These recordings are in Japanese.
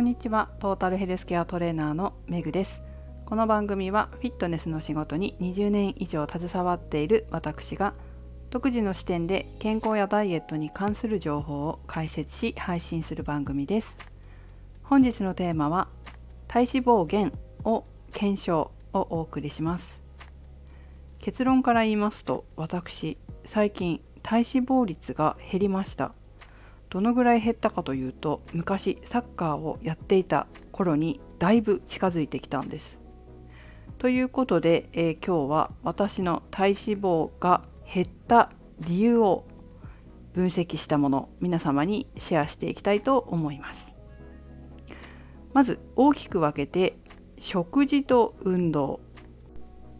こんにちは。トータルヘルスケアトレーナーのメグです。この番組はフィットネスの仕事に20年以上携わっている私が独自の視点で健康やダイエットに関する情報を解説し配信する番組です。本日のテーマは体脂肪減を検証をお送りします。結論から言いますと私最近体脂肪率が減りました。どのぐらい減ったかというと昔サッカーをやっていた頃にだいぶ近づいてきたんです。ということで、えー、今日は私の体脂肪が減った理由を分析したもの皆様にシェアしていきたいと思います。まず大きく分けて食事と運動。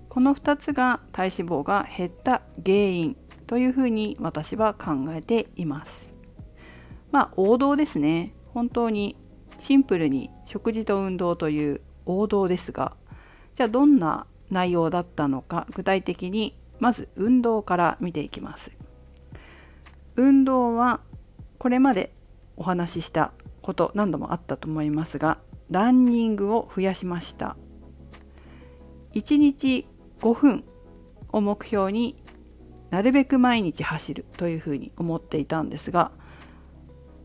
この2つが体脂肪が減った原因というふうに私は考えています。まあ王道ですね。本当にシンプルに食事と運動という王道ですがじゃあどんな内容だったのか具体的にまず運動から見ていきます。運動はこれまでお話ししたこと何度もあったと思いますがランニングを増やしました。1日5分を目標になるべく毎日走るというふうに思っていたんですが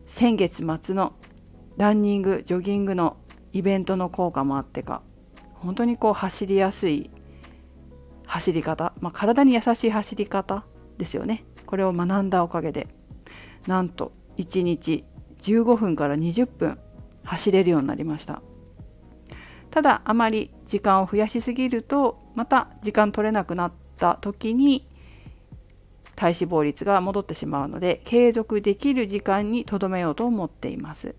先月末のランニングジョギングのイベントの効果もあってか本当にこう走りやすい走り方、まあ、体に優しい走り方ですよね。これを学んだおかげでなんと1日15分から20分走れるようになりました。ただあまり時間を増やしすぎるとまた時間取れなくなった時に体脂肪率が戻ってしまうので継続できる時間にとどめようと思っています。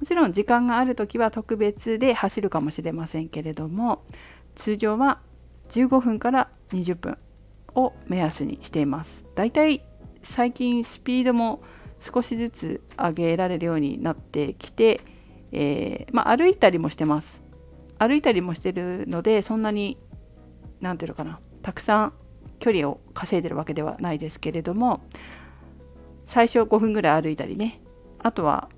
もちろん時間がある時は特別で走るかもしれませんけれども通常は15分から20分を目安にしています。だいたい最近スピードも少しずつ上げられるようになってきて、えー、まあ、歩いたりもしてます。歩いたりもしてるのでそんなに何ていうのかなたくさん距離を稼いでるわけではないですけれども最初5分ぐらい歩いたりね。あとは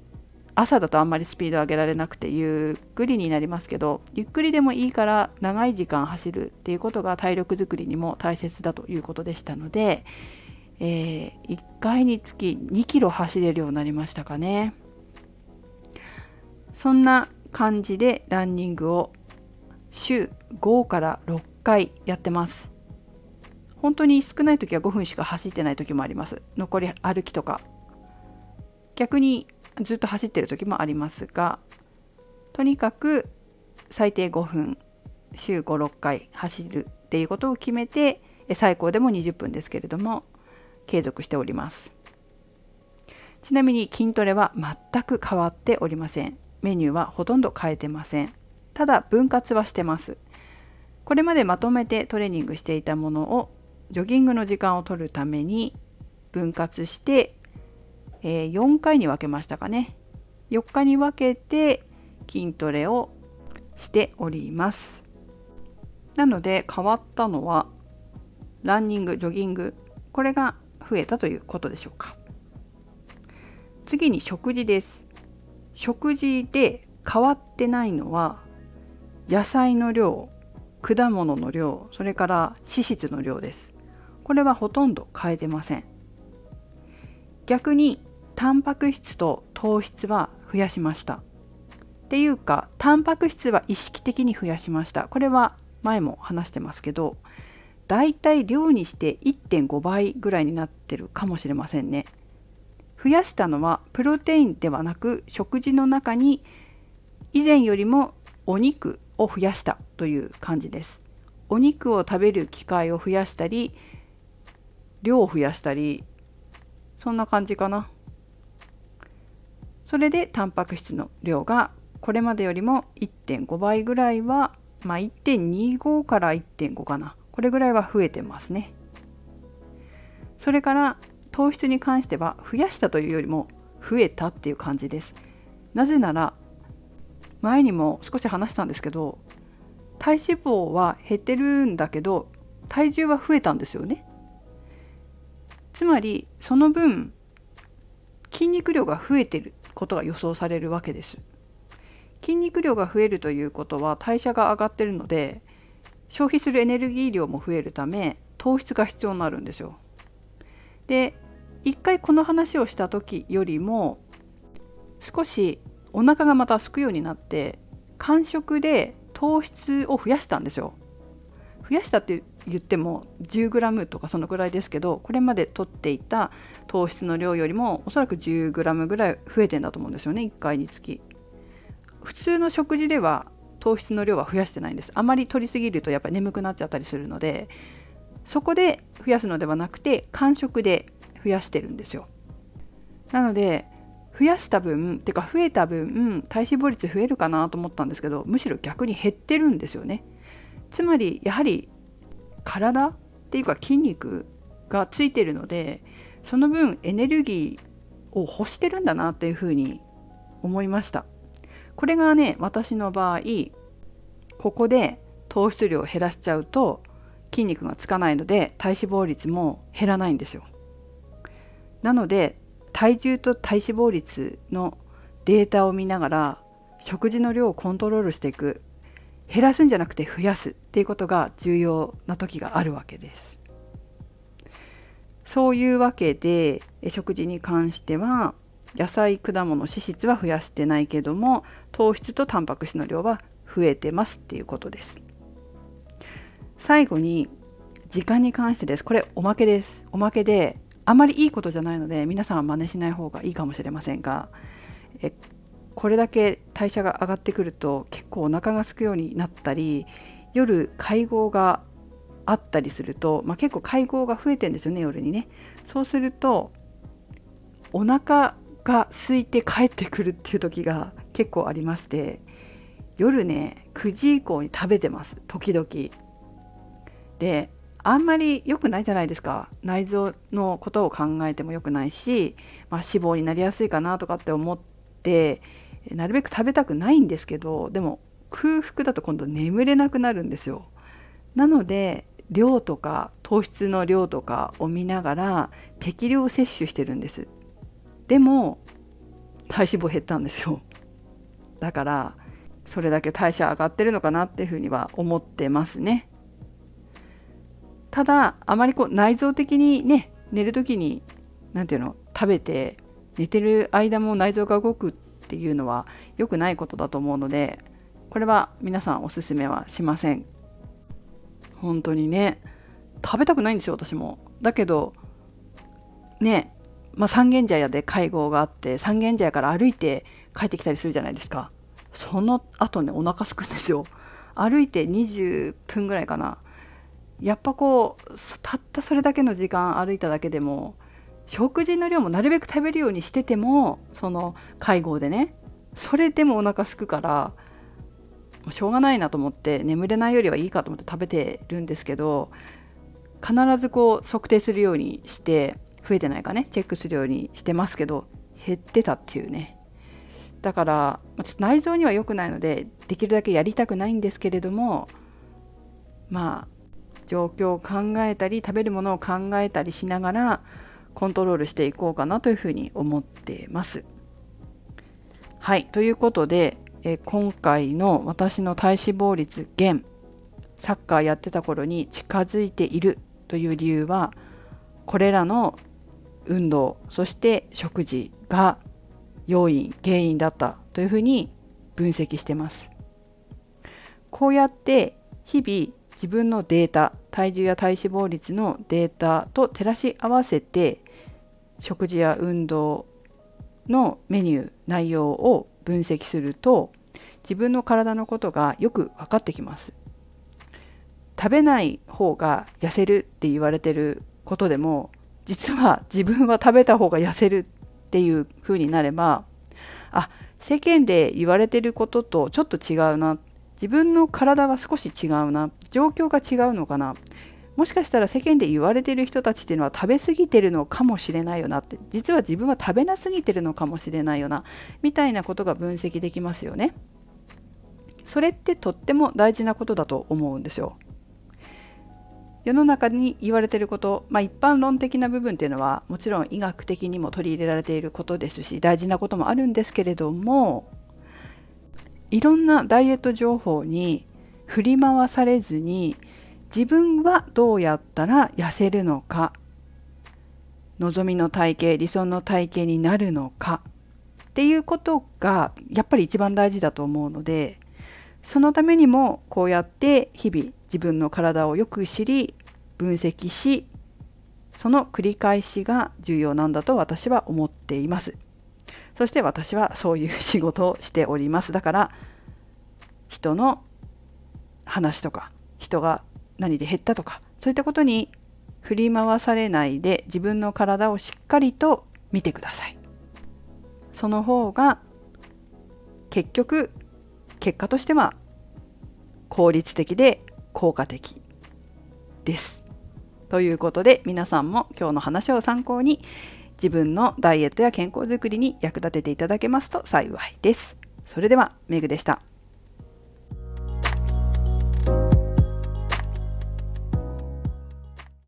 朝だとあんまりスピード上げられなくてゆっくりになりますけどゆっくりでもいいから長い時間走るっていうことが体力づくりにも大切だということでしたので、えー、1回につき2キロ走れるようになりましたかね。そんな感じでランニングを週5から6回やってます。本当に少ない時は5分しか走ってない時もあります。残り歩きとか。逆にずっと走ってる時もありますがとにかく最低5分週56回走るっていうことを決めて最高でも20分ですけれども継続しております。ちなみに筋トレは全く変わっておりません。メニューはほとんど変えてません。ただ分割はしてます。これまでまとめてトレーニングしていたものをジョギングの時間を取るために分割してえー、4回に分けましたかね。4日に分けて筋トレをしております。なので変わったのはランニングジョギングこれが増えたということでしょうか。次に食事です。食事で変わってないのは野菜の量果物の量それから脂質の量です。これはほとんど変えてません。逆にタンパク質と糖質は増やしました。っていうかタンパク質は意識的に増やしました。これは前も話してますけどだいたい量にして1.5倍ぐらいになってるかもしれませんね。増やしたのはプロテインではなく食事の中に以前よりもお肉を増やしたという感じです。お肉を食べる機会を増やしたり量を増やしたりそんな感じかな。それでタンパク質の量がこれまでよりも1.5倍ぐらいはまあ1.25から1.5かな。これぐらいは増えてますね。それから糖質に関しては増やしたというよりも増えたっていう感じです。なぜなら前にも少し話したんですけど体脂肪は減ってるんだけど体重は増えたんですよね。つまりその分筋肉量が増えてることが予想されるわけです筋肉量が増えるということは代謝が上がってるので消費するエネルギー量も増えるため糖質が必要になるんですよ。で一回この話をした時よりも少しお腹がまた空くようになって間食で糖質を増やしたんですよ。増やしたって言っても 10g とかそのぐらいですけどこれまで取っていた糖質の量よりもおそらく 10g ぐらい増えてんだと思うんですよね。1回につき。普通の食事では糖質の量は増やしてないんです。あまり取りすぎるとやっぱり眠くなっちゃったりするのでそこで増やすのではなくて間食で増やしてるんですよ。なので増やした分っていうか増えた分体脂肪率増えるかなと思ったんですけどむしろ逆に減ってるんですよね。つまりやはり体っていうか筋肉がついてるのでその分エネルギーを欲してるんだなっていうふうに思いました。これがね私の場合ここで糖質量を減らしちゃうと筋肉がつかないので体脂肪率も減らないんですよ。なので体重と体脂肪率のデータを見ながら食事の量をコントロールしていく。減らすんじゃなくて増やすっていうことが重要な時があるわけです。そういうわけで食事に関しては野菜果物脂質は増やしてないけども糖質とタンパク質の量は増えてますっていうことです。最後に時間に関してです。これおまけです。おまけであまりいいことじゃないので皆さんは真似しない方がいいかもしれませんがえこれだけ代謝が上がってくると結構お腹が空くようになったり夜会合があったりすると、まあ、結構会合が増えてんですよね夜にね。そうするとお腹が空いて帰ってくるっていう時が結構ありまして夜ね9時以降に食べてます時々。であんまり良くないじゃないですか。内臓のことを考えても良くないし、まあ、脂肪になりやすいかなとかって思ってなるべく食べたくないんですけどでも空腹だと今度眠れなくなるんですよ。なので量とか糖質の量とかを見ながら適量摂取してるんです。でも体脂肪減ったんですよ。だからそれだけ代謝上がってるのかなっていうふうには思ってますね。ただあまりこう内臓的にね寝る時に何て言うの食べて寝てる間も内臓が動くっていうのは良くないことだと思うのでこれは皆さんおすすめはしません。本当にね食べたくないんですよ私も。だけどねまあ、三軒茶屋で会合があって三軒茶屋から歩いて帰ってきたりするじゃないですか。その後ねお腹すくんですよ。歩いて20分ぐらいかな。やっぱこうたったそれだけの時間歩いただけでも食事の量もなるべく食べるようにしててもその介護でねそれでもお腹すくからしょうがないなと思って眠れないよりはいいかと思って食べてるんですけど必ずこう測定するようにして増えてないかねチェックするようにしてますけど減ってたっていうね。だからちょっと内臓には良くないのでできるだけやりたくないんですけれどもまあ状況を考えたり食べるものを考えたりしながらコントロールしていこうかなというふうに思ってます。はいということで、え今回の私の体脂肪率減サッカーやってた頃に近づいているという理由はこれらの運動そして食事が要因原因だったというふうに分析してます。こうやって日々自分のデータ体重や体脂肪率のデータと照らし合わせて食事や運動のメニュー内容を分析すると自分の体のことがよく分かってきます。食べない方が痩せるって言われてることでも実は自分は食べた方が痩せるっていう風になればあ世間で言われてることとちょっと違うな。自分の体は少し違うな。状況が違うのかな。もしかしたら世間で言われてる人たちっていうのは食べ過ぎてるのかもしれないよなって実は自分は食べなすぎてるのかもしれないよなみたいなことが分析できますよね。それってとっても大事なことだと思うんですよ。世の中に言われてること、まあ、一般論的な部分っていうのはもちろん医学的にも取り入れられていることですし大事なこともあるんですけれどもいろんなダイエット情報に振り回されずに自分はどうやったら痩せるのか？望みの体型理想の体型になるのか？っていうことがやっぱり一番大事だと思うのでそのためにもこうやって日々自分の体をよく知り分析しその繰り返しが重要なんだと私は思っています。そして私はそういう仕事をしております。だから人の話とか人が何で減ったとかそういったことに振り回されないで自分の体をしっかりと見てくださいその方が結局結果としては効率的で効果的です。ということで皆さんも今日の話を参考に自分のダイエットや健康づくりに役立てていただけますと幸いです。それではメグでした。